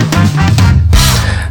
Bye.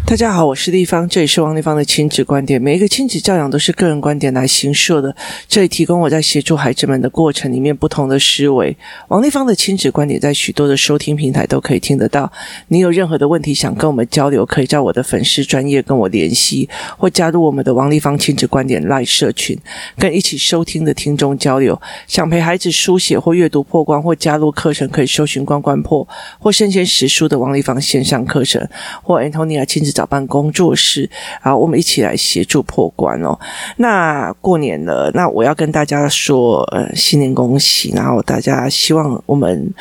大家好，我是丽芳，这里是王丽芳的亲子观点。每一个亲子教养都是个人观点来形设的，这里提供我在协助孩子们的过程里面不同的思维。王丽芳的亲子观点在许多的收听平台都可以听得到。你有任何的问题想跟我们交流，可以在我的粉丝专业跟我联系，或加入我们的王丽芳亲子观点赖社群，跟一起收听的听众交流。想陪孩子书写或阅读破关，或加入课程，可以搜寻关关破或生鲜识书的王丽芳线上课程，或 Antonia 亲子。小办工作室，然后，我们一起来协助破关哦。那过年了，那我要跟大家说，呃，新年恭喜，然后大家希望我们。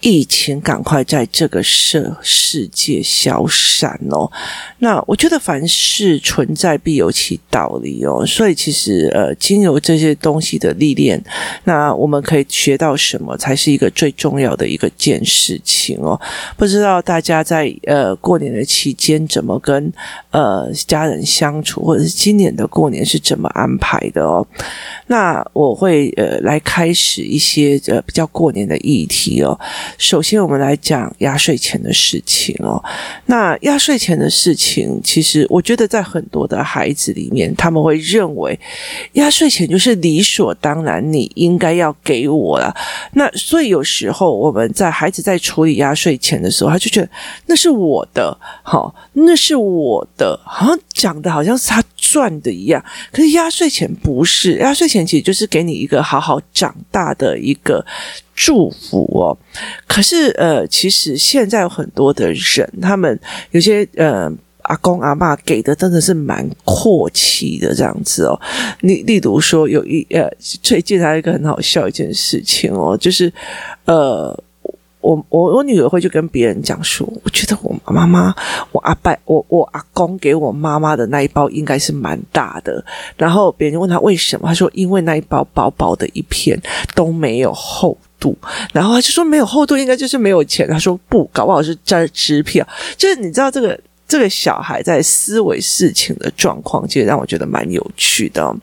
疫情赶快在这个世世界消散哦。那我觉得凡事存在必有其道理哦。所以其实呃，经由这些东西的历练，那我们可以学到什么，才是一个最重要的一个件事情哦。不知道大家在呃过年的期间怎么跟呃家人相处，或者是今年的过年是怎么安排的哦？那我会呃来开始一些呃比较过年的议题哦。首先，我们来讲压岁钱的事情哦。那压岁钱的事情，其实我觉得在很多的孩子里面，他们会认为压岁钱就是理所当然，你应该要给我了。那所以有时候我们在孩子在处理压岁钱的时候，他就觉得那是我的，好，那是我的，好像讲的好像是他赚的一样。可是压岁钱不是，压岁钱其实就是给你一个好好长大的一个。祝福哦，可是呃，其实现在有很多的人，他们有些呃阿公阿妈给的真的是蛮阔气的这样子哦。例例如说，有一呃，最近还有一个很好笑一件事情哦，就是呃。我我我女儿会去跟别人讲说，我觉得我妈妈、我阿伯、我我阿公给我妈妈的那一包应该是蛮大的。然后别人就问他为什么，他说因为那一包薄薄的一片都没有厚度。然后他就说没有厚度，应该就是没有钱。他说不，搞不好是这支票。就是你知道这个。这个小孩在思维事情的状况，其实让我觉得蛮有趣的。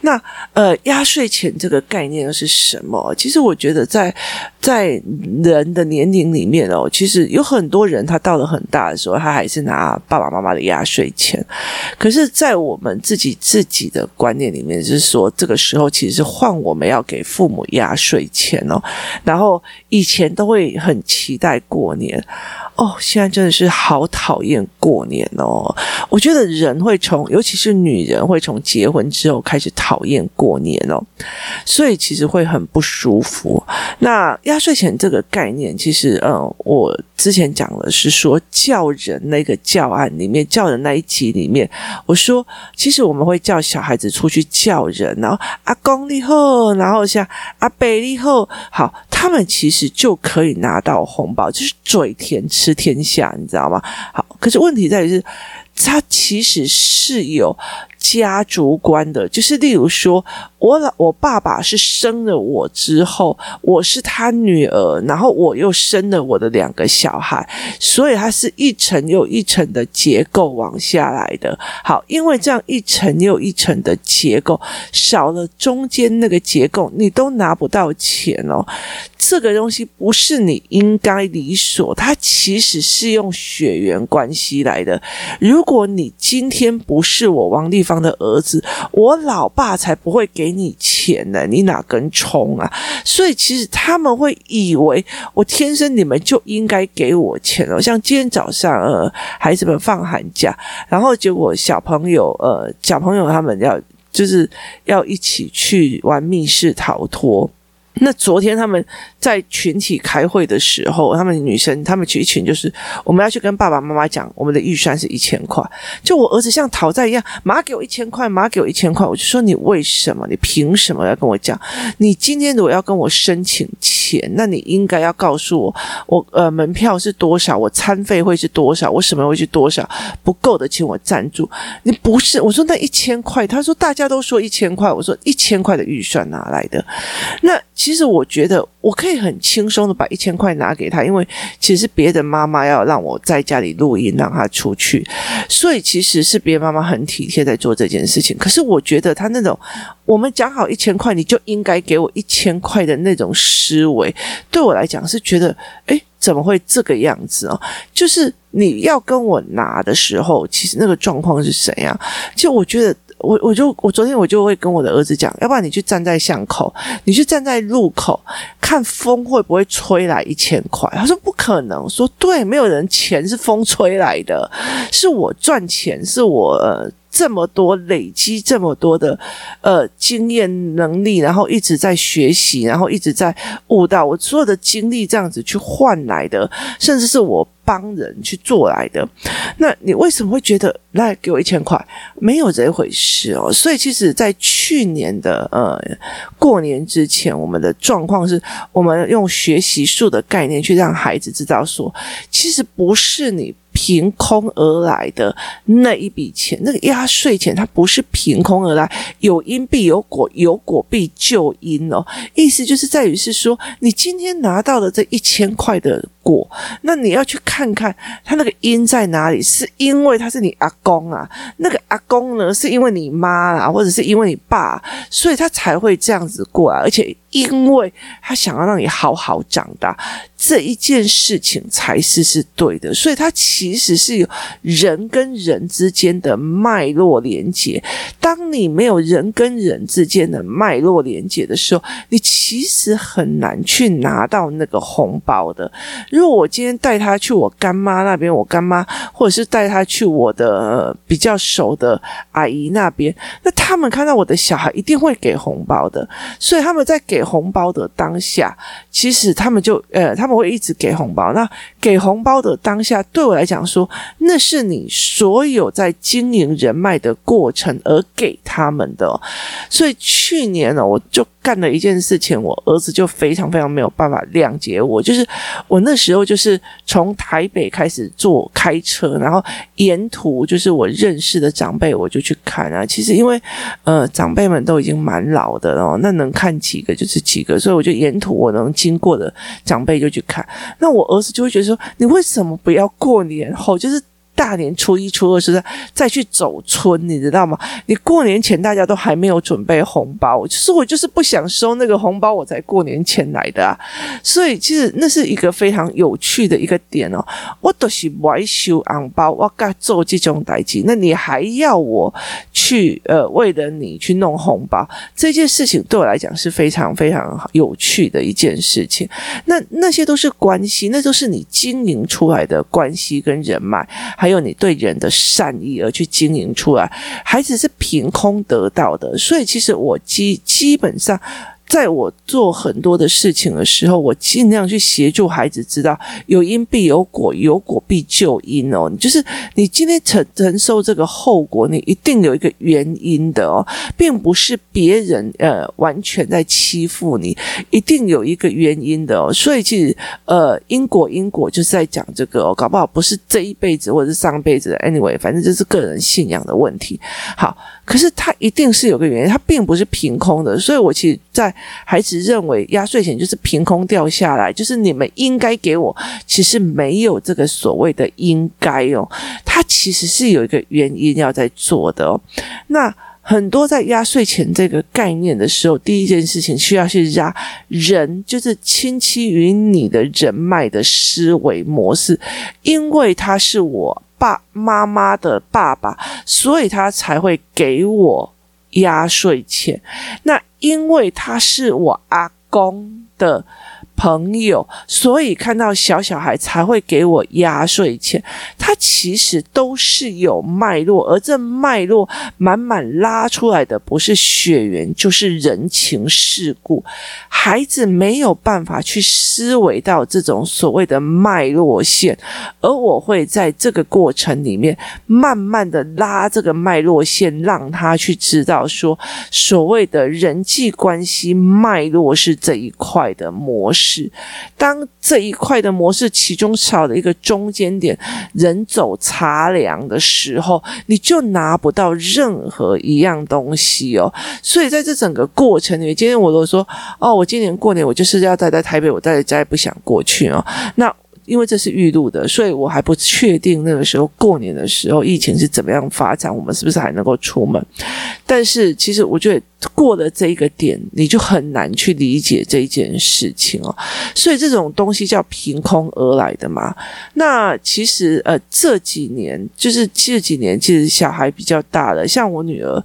那呃，压岁钱这个概念又是什么？其实我觉得在在人的年龄里面哦，其实有很多人他到了很大的时候，他还是拿爸爸妈妈的压岁钱。可是，在我们自己自己的观念里面，就是说这个时候其实是换我们要给父母压岁钱哦。然后以前都会很期待过年。哦，现在真的是好讨厌过年哦！我觉得人会从，尤其是女人会从结婚之后开始讨厌过年哦，所以其实会很不舒服。那压岁钱这个概念，其实嗯，我之前讲的是说叫人那个教案里面叫人那一集里面，我说其实我们会叫小孩子出去叫人，然后阿公你好，然后像阿伯你好，好，他们其实就可以拿到红包，就是嘴甜吃天下，你知道吗？好，可是问题在于是，他其实是有。家族观的，就是例如说，我老我爸爸是生了我之后，我是他女儿，然后我又生了我的两个小孩，所以它是一层又一层的结构往下来的。好，因为这样一层又一层的结构，少了中间那个结构，你都拿不到钱哦。这个东西不是你应该理所，它其实是用血缘关系来的。如果你今天不是我王丽方的儿子，我老爸才不会给你钱呢，你哪根葱啊？所以其实他们会以为我天生你们就应该给我钱哦。像今天早上，呃，孩子们放寒假，然后结果小朋友，呃，小朋友他们要就是要一起去玩密室逃脱。那昨天他们在群体开会的时候，他们女生他们一群就是我们要去跟爸爸妈妈讲，我们的预算是一千块。就我儿子像讨债一样，妈给我一千块，妈给我一千块，我就说你为什么？你凭什么要跟我讲？你今天如果要跟我申请钱，那你应该要告诉我，我呃门票是多少，我餐费会是多少，我什么会是多少，不够的请我赞助。你不是我说那一千块，他说大家都说一千块，我说一千块的预算哪来的？那。其实我觉得我可以很轻松的把一千块拿给他，因为其实别的妈妈要让我在家里录音让他出去，所以其实是别的妈妈很体贴在做这件事情。可是我觉得他那种我们讲好一千块，你就应该给我一千块的那种思维，对我来讲是觉得，诶怎么会这个样子啊？就是你要跟我拿的时候，其实那个状况是怎样？就我觉得。我我就我昨天我就会跟我的儿子讲，要不然你去站在巷口，你去站在路口，看风会不会吹来一千块？他说不可能，说对，没有人钱是风吹来的，是我赚钱，是我。这么多累积这么多的呃经验能力，然后一直在学习，然后一直在悟道，我所有的经历这样子去换来的，甚至是我帮人去做来的。那你为什么会觉得来给我一千块？没有这回事哦。所以其实，在去年的呃过年之前，我们的状况是我们用学习术的概念去让孩子知道说，其实不是你。凭空而来的那一笔钱，那个压岁钱，它不是凭空而来，有因必有果，有果必就因哦。意思就是在于是说，你今天拿到了这一千块的过，那你要去看看他那个因在哪里，是因为他是你阿公啊，那个阿公呢，是因为你妈啊，或者是因为你爸，所以他才会这样子过来，而且因为他想要让你好好长大，这一件事情才是是对的，所以他其实是有人跟人之间的脉络连接。当你没有人跟人之间的脉络连接的时候，你其实很难去拿到那个红包的。如果我今天带他去我干妈那边，我干妈，或者是带他去我的比较熟的阿姨那边，那他们看到我的小孩一定会给红包的。所以他们在给红包的当下，其实他们就呃，他们会一直给红包。那给红包的当下，对我来讲说，那是你所有在经营人脉的过程而给他们的。所以去年呢，我就。干了一件事情，我儿子就非常非常没有办法谅解我。就是我那时候就是从台北开始坐开车，然后沿途就是我认识的长辈，我就去看啊。其实因为呃长辈们都已经蛮老的了，那能看几个就是几个，所以我就沿途我能经过的长辈就去看。那我儿子就会觉得说：“你为什么不要过年后就是？”大年初一、初二是在再去走村，你知道吗？你过年前大家都还没有准备红包，就是我就是不想收那个红包，我才过年前来的啊。所以其实那是一个非常有趣的一个点哦。我都是外修红包，我该做这种代志，那你还要我去呃为了你去弄红包，这件事情对我来讲是非常非常有趣的一件事情。那那些都是关系，那都是你经营出来的关系跟人脉，还。有你对人的善意而去经营出来，孩子是凭空得到的，所以其实我基基本上。在我做很多的事情的时候，我尽量去协助孩子知道有因必有果，有果必就因哦。就是你今天承承受这个后果，你一定有一个原因的哦，并不是别人呃完全在欺负你，一定有一个原因的哦。所以其实呃因果因果就是在讲这个哦，搞不好不是这一辈子或者是上辈子的，anyway，反正就是个人信仰的问题。好。可是他一定是有个原因，他并不是凭空的。所以我其实，在孩子认为压岁钱就是凭空掉下来，就是你们应该给我，其实没有这个所谓的应该哦，他其实是有一个原因要在做的哦。那很多在压岁钱这个概念的时候，第一件事情需要去压人，就是亲戚与你的人脉的思维模式，因为他是我。爸妈妈的爸爸，所以他才会给我压岁钱。那因为他是我阿公的。朋友，所以看到小小孩才会给我压岁钱，他其实都是有脉络，而这脉络满满拉出来的不是血缘，就是人情世故。孩子没有办法去思维到这种所谓的脉络线，而我会在这个过程里面慢慢的拉这个脉络线，让他去知道说，所谓的人际关系脉络是这一块的模式。是，当这一块的模式其中少了一个中间点，人走茶凉的时候，你就拿不到任何一样东西哦。所以在这整个过程里面，今天我都说，哦，我今年过年我就是要待在台北，我待在家也不想过去哦。那。因为这是预录的，所以我还不确定那个时候过年的时候疫情是怎么样发展，我们是不是还能够出门？但是其实我觉得过了这一个点，你就很难去理解这一件事情哦。所以这种东西叫凭空而来的嘛。那其实呃这几年就是这几年，其实小孩比较大了，像我女儿，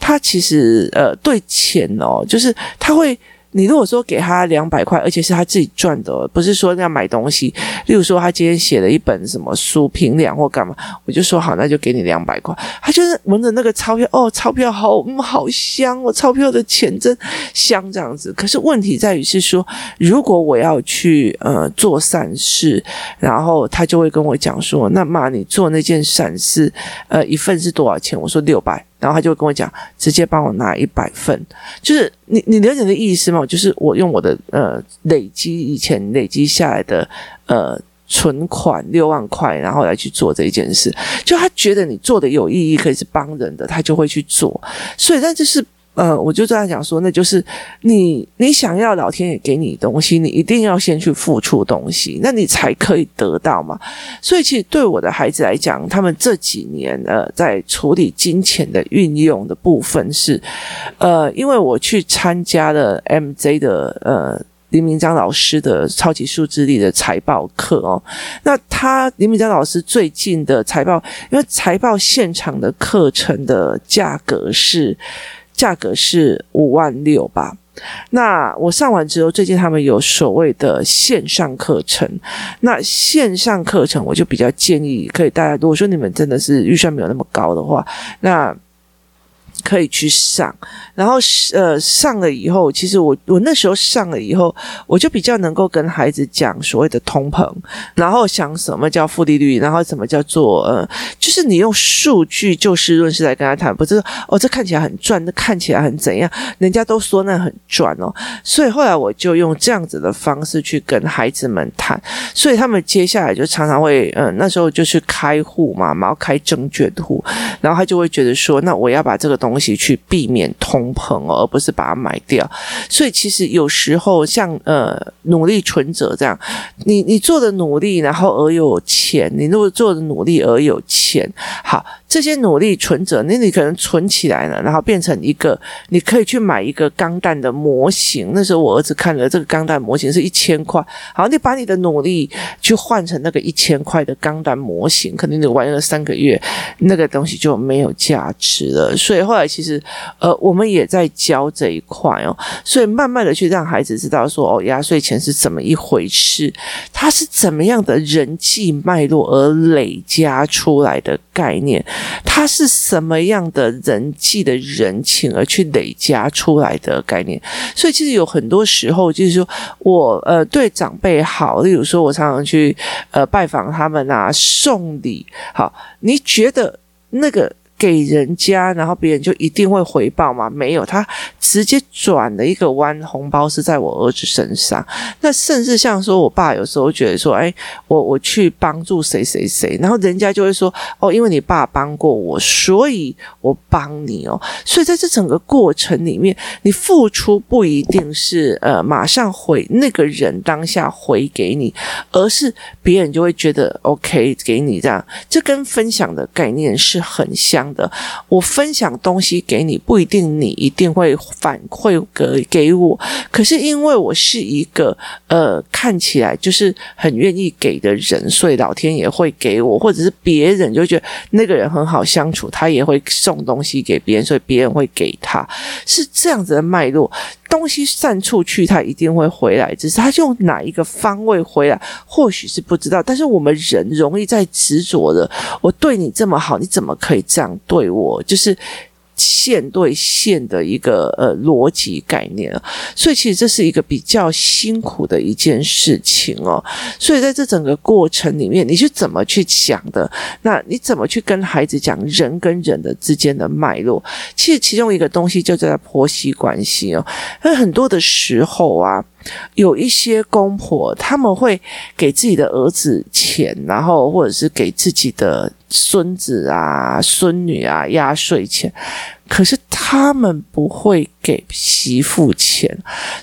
她其实呃对钱哦，就是她会。你如果说给他两百块，而且是他自己赚的，不是说要买东西。例如说，他今天写了一本什么书评两或干嘛，我就说好，那就给你两百块。他就是闻着那个钞票，哦，钞票好，嗯，好香哦，钞票的钱真香这样子。可是问题在于是说，如果我要去呃做善事，然后他就会跟我讲说，那妈，你做那件善事，呃，一份是多少钱？我说六百。然后他就会跟我讲，直接帮我拿一百份，就是你你了解的意思吗？就是我用我的呃累积以前累积下来的呃存款六万块，然后来去做这一件事，就他觉得你做的有意义，可以是帮人的，他就会去做。所以，但这是。呃，我就这样讲说，那就是你你想要老天爷给你东西，你一定要先去付出东西，那你才可以得到嘛。所以，其实对我的孩子来讲，他们这几年呃，在处理金钱的运用的部分是，呃，因为我去参加了 MJ 的呃林明章老师的超级数字力的财报课哦。那他林明章老师最近的财报，因为财报现场的课程的价格是。价格是五万六吧。那我上完之后，最近他们有所谓的线上课程。那线上课程，我就比较建议，可以大家如果说你们真的是预算没有那么高的话，那。可以去上，然后呃上了以后，其实我我那时候上了以后，我就比较能够跟孩子讲所谓的通膨，然后想什么叫负利率，然后什么叫做呃，就是你用数据就事论事来跟他谈，不是哦这看起来很赚，那看起来很怎样，人家都说那很赚哦，所以后来我就用这样子的方式去跟孩子们谈，所以他们接下来就常常会嗯、那时候就去开户嘛，然后开证券户，然后他就会觉得说，那我要把这个东。东西去避免通膨，而不是把它买掉。所以其实有时候像呃努力存折这样，你你做的努力，然后而有钱；你如果做的努力而有钱，好。这些努力存折，那你可能存起来了，然后变成一个，你可以去买一个钢弹的模型。那时候我儿子看了这个钢弹模型是一千块，好，你把你的努力去换成那个一千块的钢弹模型，可能你玩了三个月，那个东西就没有价值了。所以后来其实，呃，我们也在教这一块哦，所以慢慢的去让孩子知道说，哦，压岁钱是怎么一回事，它是怎么样的人际脉络而累加出来的概念。他是什么样的人际的人情而去累加出来的概念？所以其实有很多时候，就是说我呃对长辈好，例如说我常常去呃拜访他们啊，送礼。好，你觉得那个？给人家，然后别人就一定会回报吗？没有，他直接转了一个弯，红包是在我儿子身上。那甚至像说，我爸有时候觉得说，哎，我我去帮助谁谁谁，然后人家就会说，哦，因为你爸帮过我，所以我帮你哦。所以在这整个过程里面，你付出不一定是呃马上回那个人当下回给你，而是别人就会觉得 OK 给你这样，这跟分享的概念是很像。的，我分享东西给你，不一定你一定会反馈给给我。可是因为我是一个呃看起来就是很愿意给的人，所以老天爷会给我，或者是别人就觉得那个人很好相处，他也会送东西给别人，所以别人会给他，是这样子的脉络。东西散出去，他一定会回来，只是他用哪一个方位回来，或许是不知道。但是我们人容易在执着的，我对你这么好，你怎么可以这样对我？就是。线对线的一个呃逻辑概念，所以其实这是一个比较辛苦的一件事情哦。所以在这整个过程里面，你是怎么去讲的？那你怎么去跟孩子讲人跟人的之间的脉络？其实其中一个东西就叫婆媳关系哦。那很多的时候啊。有一些公婆，他们会给自己的儿子钱，然后或者是给自己的孙子啊、孙女啊压岁钱。可是他们不会给媳妇钱，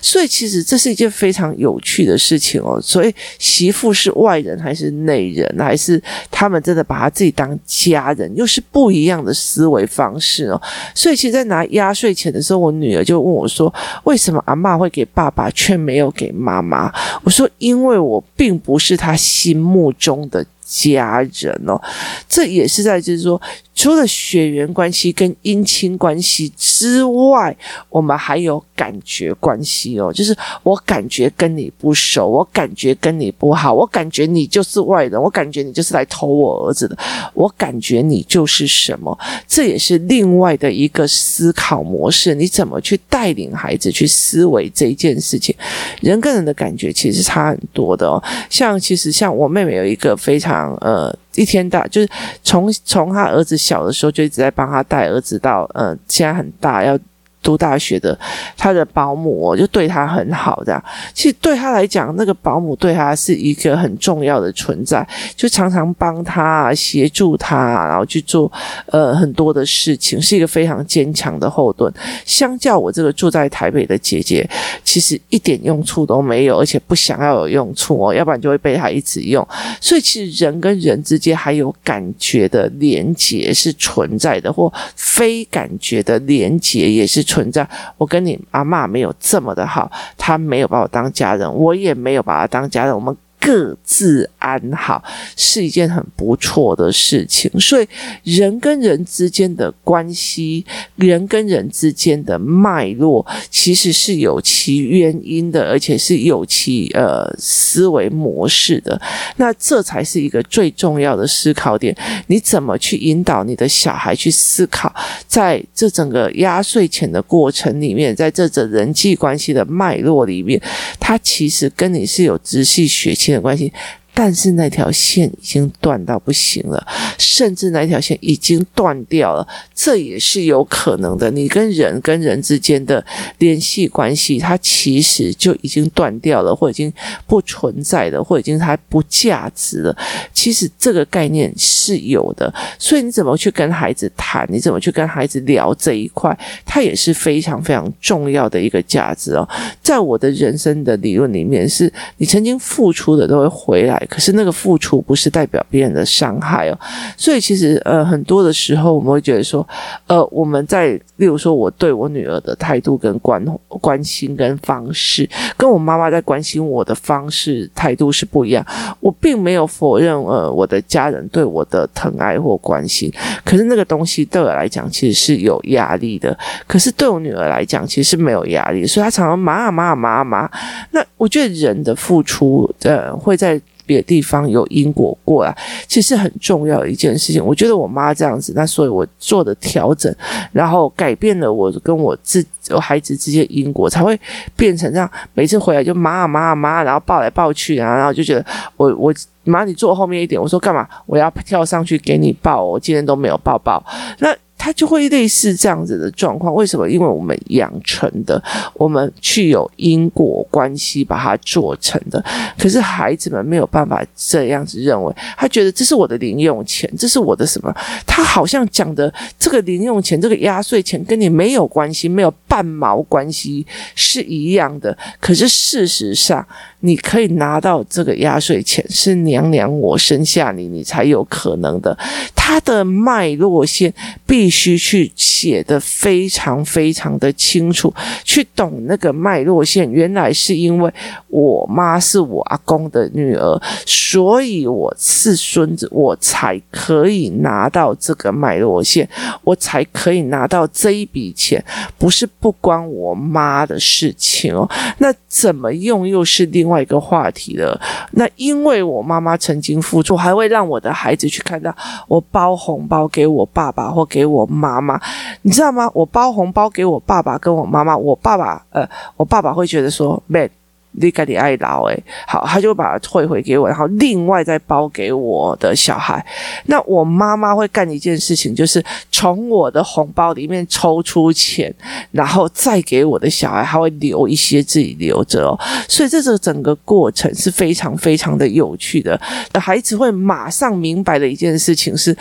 所以其实这是一件非常有趣的事情哦。所以媳妇是外人还是内人，还是他们真的把他自己当家人，又是不一样的思维方式哦。所以其实，在拿压岁钱的时候，我女儿就问我说：“为什么阿嬷会给爸爸，却没有给妈妈？”我说：“因为我并不是他心目中的。”家人哦，这也是在就是说，除了血缘关系跟姻亲关系之外，我们还有感觉关系哦。就是我感觉跟你不熟，我感觉跟你不好，我感觉你就是外人，我感觉你就是来偷我儿子的，我感觉你就是什么。这也是另外的一个思考模式。你怎么去带领孩子去思维这一件事情？人跟人的感觉其实差很多的哦。像其实像我妹妹有一个非常。呃，一天到就是从从他儿子小的时候就一直在帮他带儿子到呃，现在很大要。读大学的他的保姆就对他很好，这样其实对他来讲，那个保姆对他是一个很重要的存在，就常常帮他啊协助他，然后去做呃很多的事情，是一个非常坚强的后盾。相较我这个住在台北的姐姐，其实一点用处都没有，而且不想要有用处哦，要不然就会被他一直用。所以其实人跟人之间还有感觉的连结是存在的，或非感觉的连结也是。存在，我跟你阿妈没有这么的好，他没有把我当家人，我也没有把他当家人，我们。各自安好是一件很不错的事情，所以人跟人之间的关系，人跟人之间的脉络，其实是有其原因的，而且是有其呃思维模式的。那这才是一个最重要的思考点。你怎么去引导你的小孩去思考，在这整个压岁钱的过程里面，在这整人际关系的脉络里面，他其实跟你是有直系血亲的关系。但是那条线已经断到不行了，甚至那条线已经断掉了，这也是有可能的。你跟人跟人之间的联系关系，它其实就已经断掉了，或已经不存在了，或已经它不价值了。其实这个概念是有的，所以你怎么去跟孩子谈，你怎么去跟孩子聊这一块，它也是非常非常重要的一个价值哦。在我的人生的理论里面，是你曾经付出的都会回来。可是那个付出不是代表别人的伤害哦，所以其实呃很多的时候我们会觉得说，呃我们在例如说我对我女儿的态度跟关关心跟方式，跟我妈妈在关心我的方式态度是不一样。我并没有否认呃我的家人对我的疼爱或关心，可是那个东西对我来讲其实是有压力的。可是对我女儿来讲其实是没有压力，所以她常常骂啊骂啊骂啊骂。那我觉得人的付出呃会在。别的地方有因果过来，其实很重要的一件事情。我觉得我妈这样子，那所以我做的调整，然后改变了我跟我自我孩子之间因果，才会变成这样。每次回来就妈啊妈啊妈，然后抱来抱去啊，然后就觉得我我妈你坐后面一点，我说干嘛？我要跳上去给你抱，我今天都没有抱抱。那。他就会类似这样子的状况，为什么？因为我们养成的，我们具有因果关系把它做成的。可是孩子们没有办法这样子认为，他觉得这是我的零用钱，这是我的什么？他好像讲的这个零用钱、这个压岁钱跟你没有关系，没有半毛关系是一样的。可是事实上，你可以拿到这个压岁钱，是娘娘我生下你，你才有可能的。他的脉络线必须去写得非常非常的清楚，去懂那个脉络线。原来是因为我妈是我阿公的女儿，所以我是孙子，我才可以拿到这个脉络线，我才可以拿到这一笔钱，不是不关我妈的事情哦。那怎么用又是另外一个话题了。那因为我妈妈曾经付出，还会让我的孩子去看到我。包红包给我爸爸或给我妈妈，你知道吗？我包红包给我爸爸跟我妈妈，我爸爸呃，我爸爸会觉得说妹你赶紧爱劳诶，好，他就把它退回给我，然后另外再包给我的小孩。那我妈妈会干一件事情，就是从我的红包里面抽出钱，然后再给我的小孩，他会留一些自己留着哦。所以这个整个过程是非常非常的有趣的，孩子会马上明白的一件事情是。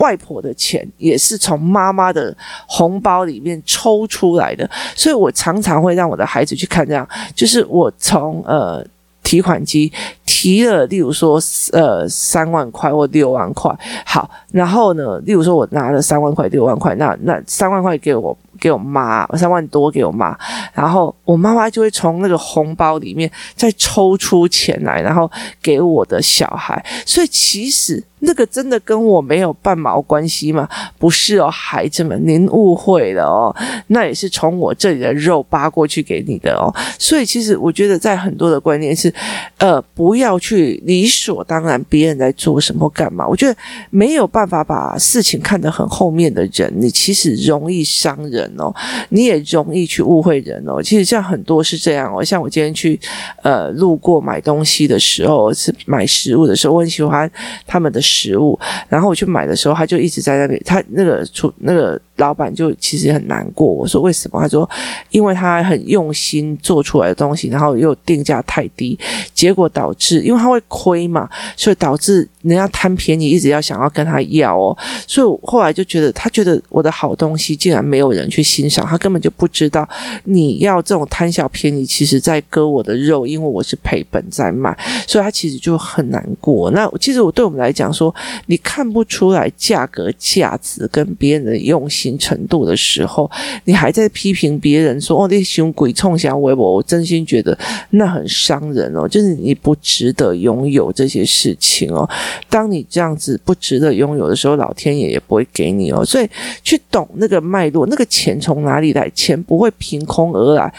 外婆的钱也是从妈妈的红包里面抽出来的，所以我常常会让我的孩子去看这样，就是我从呃提款机提了，例如说呃三万块或六万块，好，然后呢，例如说我拿了三万块六万块，那那三万块给我。给我妈三万多给我妈，然后我妈妈就会从那个红包里面再抽出钱来，然后给我的小孩。所以其实那个真的跟我没有半毛关系吗？不是哦，孩子们，您误会了哦，那也是从我这里的肉扒过去给你的哦。所以其实我觉得在很多的观念是，呃，不要去理所当然别人在做什么干嘛。我觉得没有办法把事情看得很后面的人，你其实容易伤人。哦，你也容易去误会人哦。其实像很多是这样哦，像我今天去呃路过买东西的时候，是买食物的时候，我很喜欢他们的食物，然后我去买的时候，他就一直在那里，他那个出那个。老板就其实很难过，我说为什么？他说，因为他很用心做出来的东西，然后又定价太低，结果导致，因为他会亏嘛，所以导致人家贪便宜，一直要想要跟他要哦。所以后来就觉得，他觉得我的好东西竟然没有人去欣赏，他根本就不知道你要这种贪小便宜，其实在割我的肉，因为我是赔本在卖，所以他其实就很难过。那其实我对我们来讲说，你看不出来价格价值跟别人的用心。程度的时候，你还在批评别人说：“哦，那熊鬼冲下微博。”我真心觉得那很伤人哦，就是你不值得拥有这些事情哦。当你这样子不值得拥有的时候，老天爷也不会给你哦。所以去懂那个脉络，那个钱从哪里来？钱不会凭空而来。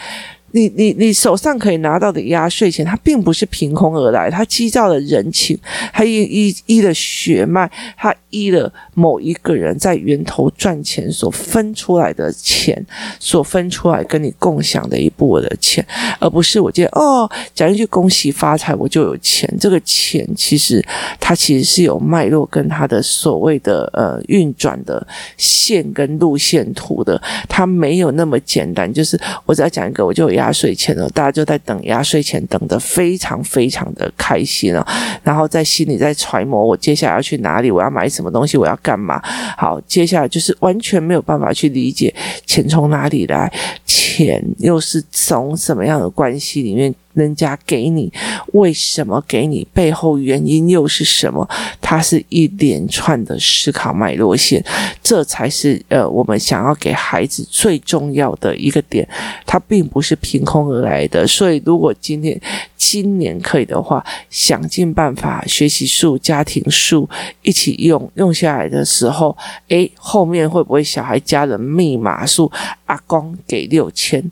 你你你手上可以拿到的压岁钱，它并不是凭空而来，它积造了人情，它依依依了血脉，它依了某一个人在源头赚钱所分出来的钱，所分出来跟你共享的一部分的钱，而不是我觉得哦，讲一句恭喜发财我就有钱，这个钱其实它其实是有脉络跟它的所谓的呃运转的线跟路线图的，它没有那么简单，就是我只要讲一个我就有压压岁钱了，大家就在等压岁钱，等得非常非常的开心了。然后在心里在揣摩，我接下来要去哪里，我要买什么东西，我要干嘛？好，接下来就是完全没有办法去理解钱从哪里来，钱又是从什么样的关系里面。人家给你，为什么给你？背后原因又是什么？它是一连串的思考脉络线，这才是呃我们想要给孩子最重要的一个点。它并不是凭空而来的。所以，如果今天今年可以的话，想尽办法学习数、家庭数一起用用下来的时候，诶，后面会不会小孩加了密码数？阿公给六千。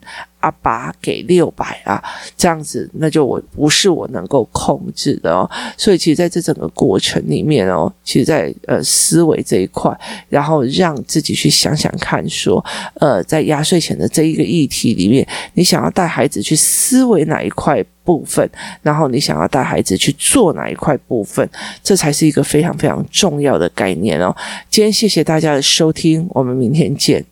阿爸给六百啊，这样子那就我不是我能够控制的哦。所以其实在这整个过程里面哦，其实在呃思维这一块，然后让自己去想想看说，说呃在压岁钱的这一个议题里面，你想要带孩子去思维哪一块部分，然后你想要带孩子去做哪一块部分，这才是一个非常非常重要的概念哦。今天谢谢大家的收听，我们明天见。